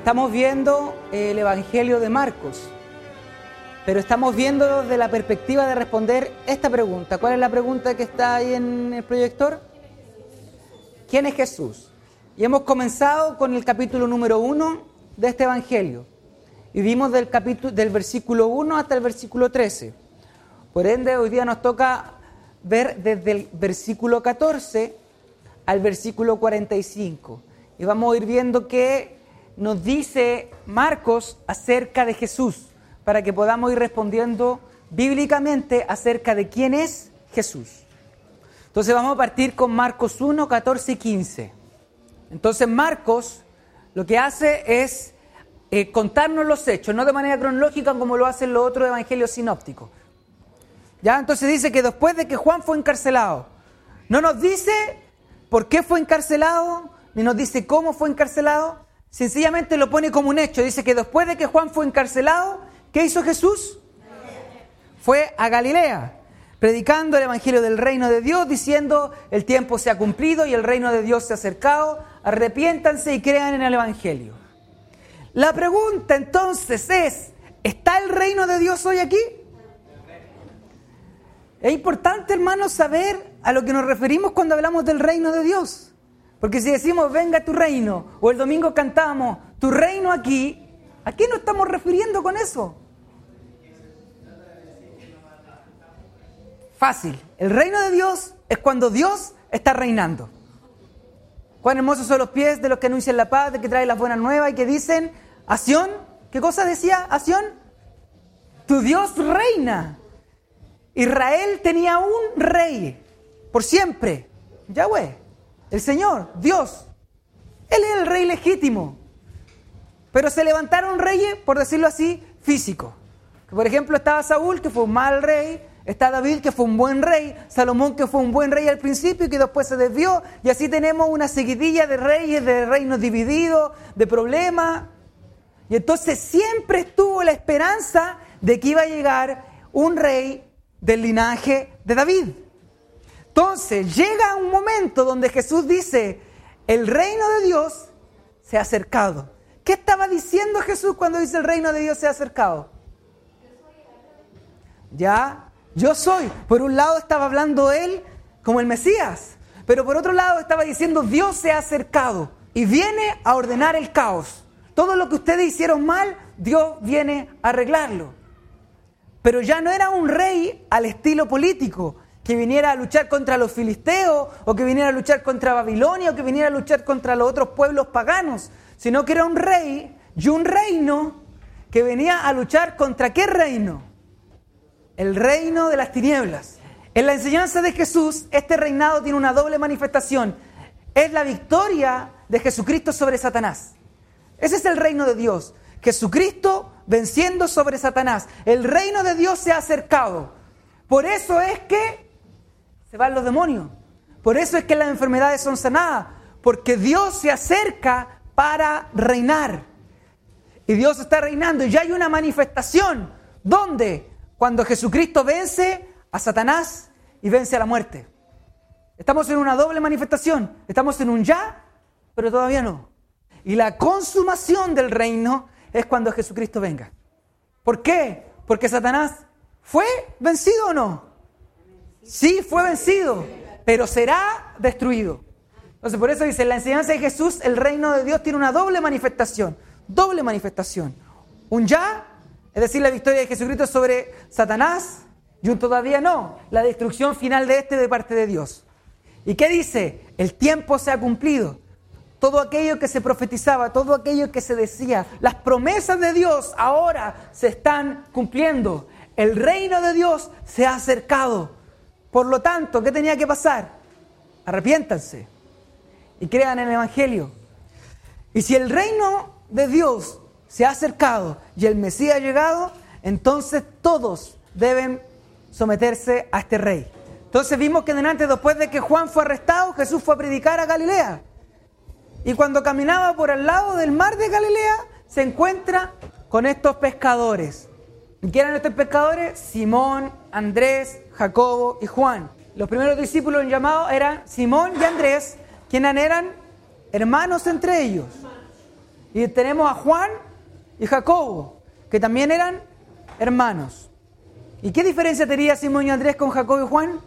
Estamos viendo el Evangelio de Marcos, pero estamos viendo desde la perspectiva de responder esta pregunta. ¿Cuál es la pregunta que está ahí en el proyector? ¿Quién es Jesús? Y hemos comenzado con el capítulo número uno de este Evangelio. Y vimos del, capítulo, del versículo 1 hasta el versículo 13. Por ende, hoy día nos toca ver desde el versículo 14 al versículo 45. Y vamos a ir viendo que nos dice Marcos acerca de Jesús, para que podamos ir respondiendo bíblicamente acerca de quién es Jesús. Entonces vamos a partir con Marcos 1, 14 y 15. Entonces Marcos lo que hace es eh, contarnos los hechos, no de manera cronológica como lo hacen los otros evangelios sinópticos. ¿Ya? Entonces dice que después de que Juan fue encarcelado, no nos dice por qué fue encarcelado, ni nos dice cómo fue encarcelado, sencillamente lo pone como un hecho. Dice que después de que Juan fue encarcelado, ¿qué hizo Jesús? Fue a Galilea, predicando el Evangelio del reino de Dios, diciendo, el tiempo se ha cumplido y el reino de Dios se ha acercado, arrepiéntanse y crean en el Evangelio. La pregunta entonces es, ¿está el reino de Dios hoy aquí? Es importante, hermanos, saber a lo que nos referimos cuando hablamos del reino de Dios. Porque si decimos, venga tu reino, o el domingo cantamos, tu reino aquí, ¿a qué nos estamos refiriendo con eso? Fácil. El reino de Dios es cuando Dios está reinando. Cuán hermosos son los pies de los que anuncian la paz, de que traen las buenas nuevas y que dicen, Acción, ¿qué cosa decía Acción? Tu Dios reina. Israel tenía un rey por siempre, Yahweh, el Señor, Dios. Él es el rey legítimo. Pero se levantaron reyes, por decirlo así, físicos. Por ejemplo, estaba Saúl, que fue un mal rey, está David, que fue un buen rey, Salomón, que fue un buen rey al principio y que después se desvió, y así tenemos una seguidilla de reyes, de reinos divididos, de problemas. Y entonces siempre estuvo la esperanza de que iba a llegar un rey del linaje de David. Entonces llega un momento donde Jesús dice, el reino de Dios se ha acercado. ¿Qué estaba diciendo Jesús cuando dice el reino de Dios se ha acercado? Ya, yo soy. Por un lado estaba hablando él como el Mesías, pero por otro lado estaba diciendo Dios se ha acercado y viene a ordenar el caos. Todo lo que ustedes hicieron mal, Dios viene a arreglarlo. Pero ya no era un rey al estilo político, que viniera a luchar contra los filisteos, o que viniera a luchar contra Babilonia, o que viniera a luchar contra los otros pueblos paganos, sino que era un rey y un reino que venía a luchar contra qué reino? El reino de las tinieblas. En la enseñanza de Jesús, este reinado tiene una doble manifestación. Es la victoria de Jesucristo sobre Satanás. Ese es el reino de Dios. Jesucristo venciendo sobre Satanás. El reino de Dios se ha acercado. Por eso es que se van los demonios. Por eso es que las enfermedades son sanadas. Porque Dios se acerca para reinar. Y Dios está reinando. Y ya hay una manifestación. ¿Dónde? Cuando Jesucristo vence a Satanás y vence a la muerte. Estamos en una doble manifestación. Estamos en un ya, pero todavía no. Y la consumación del reino es cuando Jesucristo venga. ¿Por qué? Porque Satanás fue vencido o no. Sí, fue vencido, pero será destruido. Entonces, por eso dice, la enseñanza de Jesús, el reino de Dios tiene una doble manifestación. Doble manifestación. Un ya, es decir, la victoria de Jesucristo sobre Satanás, y un todavía no, la destrucción final de este de parte de Dios. ¿Y qué dice? El tiempo se ha cumplido todo aquello que se profetizaba, todo aquello que se decía, las promesas de Dios ahora se están cumpliendo. El reino de Dios se ha acercado. Por lo tanto, ¿qué tenía que pasar? Arrepiéntanse y crean en el Evangelio. Y si el reino de Dios se ha acercado y el Mesías ha llegado, entonces todos deben someterse a este rey. Entonces vimos que delante, después de que Juan fue arrestado, Jesús fue a predicar a Galilea. Y cuando caminaba por al lado del mar de Galilea, se encuentra con estos pescadores. ¿Y quién eran estos pescadores? Simón, Andrés, Jacobo y Juan. Los primeros discípulos llamados eran Simón y Andrés, quienes eran hermanos entre ellos. Y tenemos a Juan y Jacobo, que también eran hermanos. ¿Y qué diferencia tenía Simón y Andrés con Jacobo y Juan?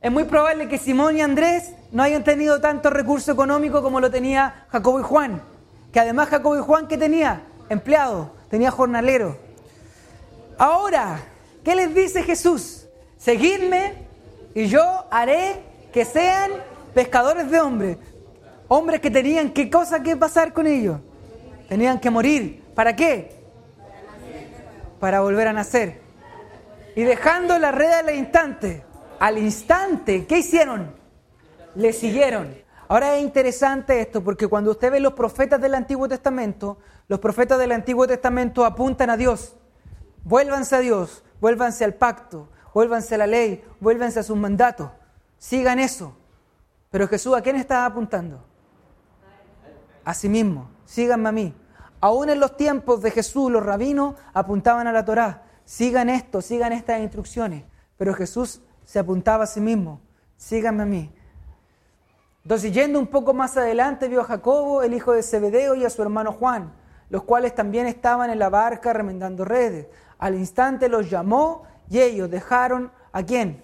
Es muy probable que Simón y Andrés no hayan tenido tanto recurso económico como lo tenía Jacobo y Juan. Que además Jacobo y Juan, ¿qué tenía? Empleado, tenía jornalero. Ahora, ¿qué les dice Jesús? Seguidme y yo haré que sean pescadores de hombres. Hombres que tenían qué cosa que pasar con ellos. Tenían que morir. ¿Para qué? Para volver a nacer. Y dejando la red al instante, al instante, ¿qué hicieron? Le siguieron. Ahora es interesante esto porque cuando usted ve los profetas del Antiguo Testamento, los profetas del Antiguo Testamento apuntan a Dios. Vuélvanse a Dios, vuélvanse al pacto, vuélvanse a la ley, vuélvanse a sus mandatos. Sigan eso. Pero Jesús, ¿a quién estaba apuntando? A sí mismo. Síganme a mí. Aún en los tiempos de Jesús, los rabinos apuntaban a la Torá. Sigan esto, sigan estas instrucciones. Pero Jesús se apuntaba a sí mismo. Síganme a mí. Entonces, yendo un poco más adelante, vio a Jacobo, el hijo de Zebedeo, y a su hermano Juan, los cuales también estaban en la barca remendando redes. Al instante los llamó y ellos dejaron a quién?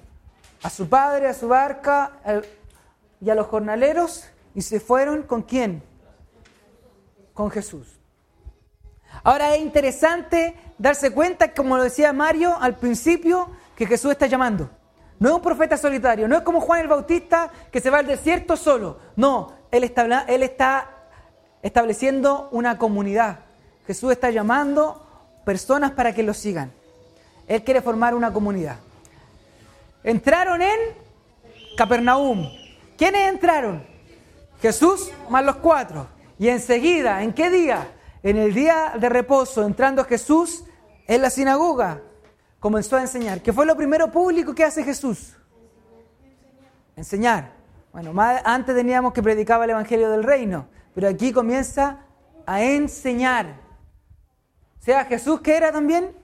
A su padre, a su barca y a los jornaleros y se fueron con quién? Con Jesús. Ahora es interesante darse cuenta, como lo decía Mario al principio, que Jesús está llamando. No es un profeta solitario, no es como Juan el Bautista que se va al desierto solo. No, él está, él está estableciendo una comunidad. Jesús está llamando personas para que lo sigan. Él quiere formar una comunidad. Entraron en Capernaum. ¿Quiénes entraron? Jesús más los cuatro. Y enseguida, ¿en qué día? En el día de reposo, entrando Jesús en la sinagoga, comenzó a enseñar. ¿Qué fue lo primero público que hace Jesús? Enseñar. Bueno, antes teníamos que predicaba el Evangelio del Reino, pero aquí comienza a enseñar. Sea, Jesús que era también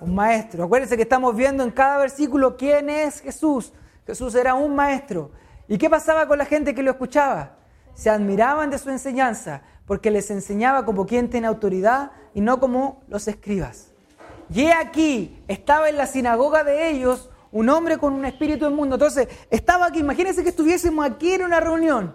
un maestro. Acuérdense que estamos viendo en cada versículo quién es Jesús. Jesús era un maestro. ¿Y qué pasaba con la gente que lo escuchaba? Se admiraban de su enseñanza porque les enseñaba como quien tiene autoridad y no como los escribas. Y aquí estaba en la sinagoga de ellos un hombre con un espíritu inmundo. Entonces, estaba aquí, imagínense que estuviésemos aquí en una reunión.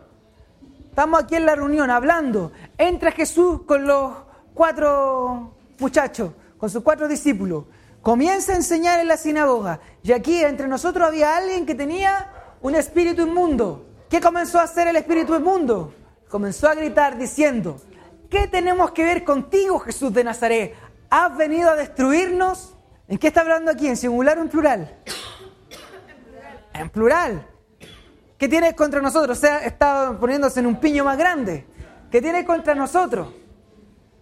Estamos aquí en la reunión hablando. Entra Jesús con los cuatro muchachos, con sus cuatro discípulos. Comienza a enseñar en la sinagoga. Y aquí entre nosotros había alguien que tenía un espíritu inmundo. ¿Qué comenzó a hacer el espíritu inmundo? Comenzó a gritar diciendo, ¿qué tenemos que ver contigo, Jesús de Nazaret? ¿Has venido a destruirnos? ¿En qué está hablando aquí? ¿En singular o en plural? En plural. ¿Qué tienes contra nosotros? O sea, está poniéndose en un piño más grande. ¿Qué tienes contra nosotros?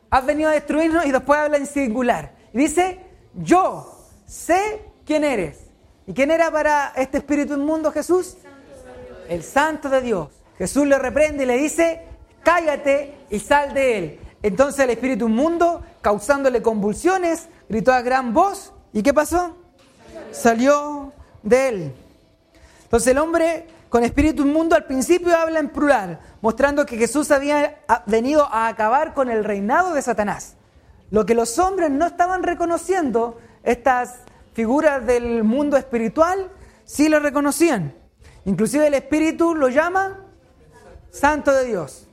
Has venido a destruirnos y después habla en singular. Y dice, yo sé quién eres. ¿Y quién era para este espíritu inmundo Jesús? El santo de Dios. Jesús le reprende y le dice, cállate y sal de él. Entonces el espíritu inmundo, causándole convulsiones, gritó a gran voz. ¿Y qué pasó? Salió de él. Entonces el hombre con espíritu inmundo al principio habla en plural, mostrando que Jesús había venido a acabar con el reinado de Satanás. Lo que los hombres no estaban reconociendo, estas figuras del mundo espiritual, sí lo reconocían. Inclusive el Espíritu lo llama Santo de Dios.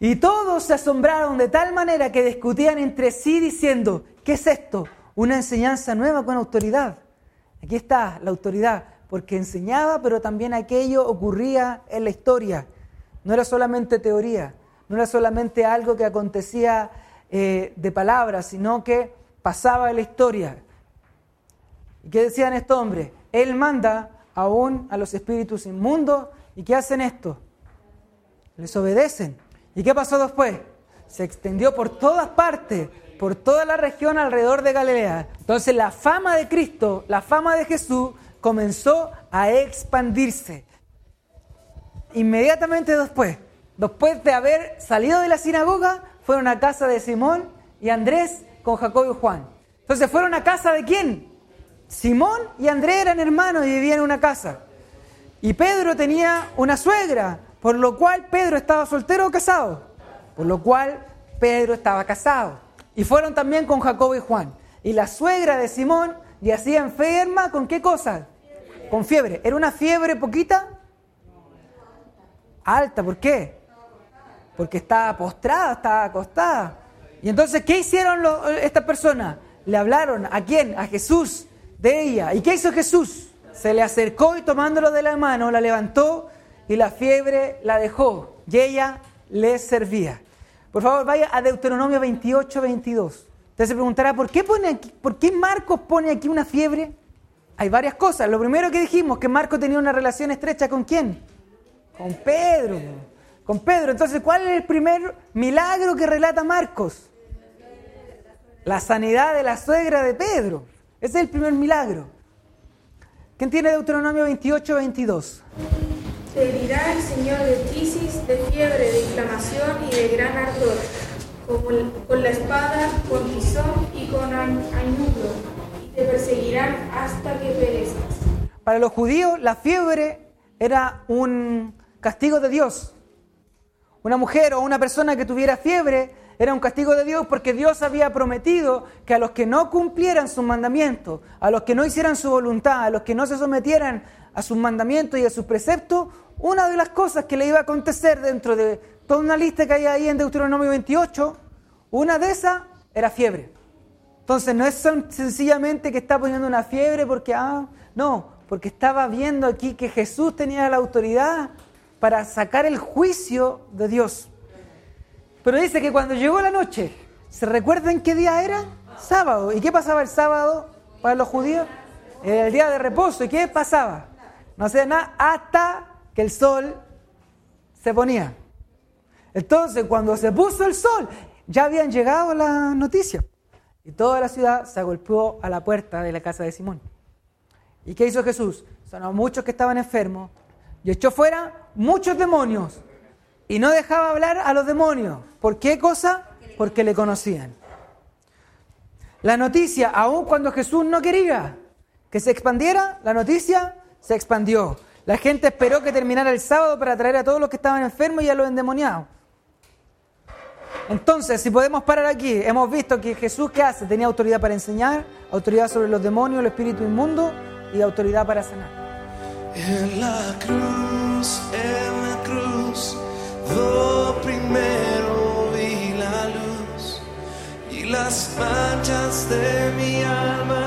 Y todos se asombraron de tal manera que discutían entre sí diciendo, ¿qué es esto? Una enseñanza nueva con autoridad. Aquí está la autoridad, porque enseñaba, pero también aquello ocurría en la historia. No era solamente teoría, no era solamente algo que acontecía eh, de palabras, sino que pasaba en la historia. ¿Y qué decían estos hombres? Él manda aún a los espíritus inmundos. ¿Y qué hacen esto? Les obedecen. ¿Y qué pasó después? Se extendió por todas partes, por toda la región alrededor de Galilea. Entonces la fama de Cristo, la fama de Jesús comenzó a expandirse. Inmediatamente después, después de haber salido de la sinagoga, fueron a casa de Simón y Andrés con Jacob y Juan. Entonces fueron a casa de quién? Simón y Andrés eran hermanos y vivían en una casa. Y Pedro tenía una suegra, Por lo cual Pedro estaba soltero o casado. Por lo cual Pedro estaba casado. Y fueron también con Jacobo y Juan. Y la suegra de Simón yacía enferma con qué cosa? Con fiebre. ¿Era una fiebre poquita? Alta, ¿por qué? Porque estaba postrada, estaba acostada. Y entonces, ¿qué hicieron estas personas? Le hablaron a quién? A Jesús de ella. ¿Y qué hizo Jesús? Se le acercó y tomándolo de la mano, la levantó y la fiebre la dejó. Y ella le servía. Por favor, vaya a Deuteronomio 28, 22. Usted se preguntará, ¿por qué, pone aquí, ¿por qué Marcos pone aquí una fiebre? Hay varias cosas. Lo primero que dijimos, que Marcos tenía una relación estrecha con quién? Con Pedro. Con Pedro. Entonces, ¿cuál es el primer milagro que relata Marcos? La sanidad de la suegra de Pedro. Ese es el primer milagro. ¿Quién tiene Deuteronomio 28, 22? Te herirá el Señor de crisis, de fiebre, de inflamación y de gran ardor, con la espada, con tizón y con añudo, hasta que. Para los judíos, la fiebre era un castigo de Dios. Una mujer o una persona que tuviera fiebre era un castigo de Dios porque Dios había prometido que a los que no cumplieran sus mandamientos, a los que no hicieran su voluntad, a los que no se sometieran a sus mandamientos y a sus preceptos, una de las cosas que le iba a acontecer dentro de toda una lista que hay ahí en Deuteronomio 28, una de esas era fiebre. Entonces no es sencillamente que está poniendo una fiebre porque, ah, no, porque estaba viendo aquí que Jesús tenía la autoridad para sacar el juicio de Dios. Pero dice que cuando llegó la noche, ¿se recuerdan qué día era? Sábado. ¿Y qué pasaba el sábado para los judíos? El día de reposo. ¿Y qué pasaba? No hacía nada hasta que el sol se ponía. Entonces, cuando se puso el sol, ya habían llegado las noticias. Y toda la ciudad se agolpeó a la puerta de la casa de Simón. ¿Y qué hizo Jesús? Son muchos que estaban enfermos y echó fuera muchos demonios. Y no dejaba hablar a los demonios. ¿Por qué cosa? Porque le conocían. La noticia, aun cuando Jesús no quería que se expandiera, la noticia se expandió. La gente esperó que terminara el sábado para traer a todos los que estaban enfermos y a los endemoniados. Entonces, si podemos parar aquí, hemos visto que Jesús, ¿qué hace? Tenía autoridad para enseñar, autoridad sobre los demonios, el espíritu inmundo y autoridad para sanar. En la cruz, en la cruz, lo primero vi la luz y las manchas de mi alma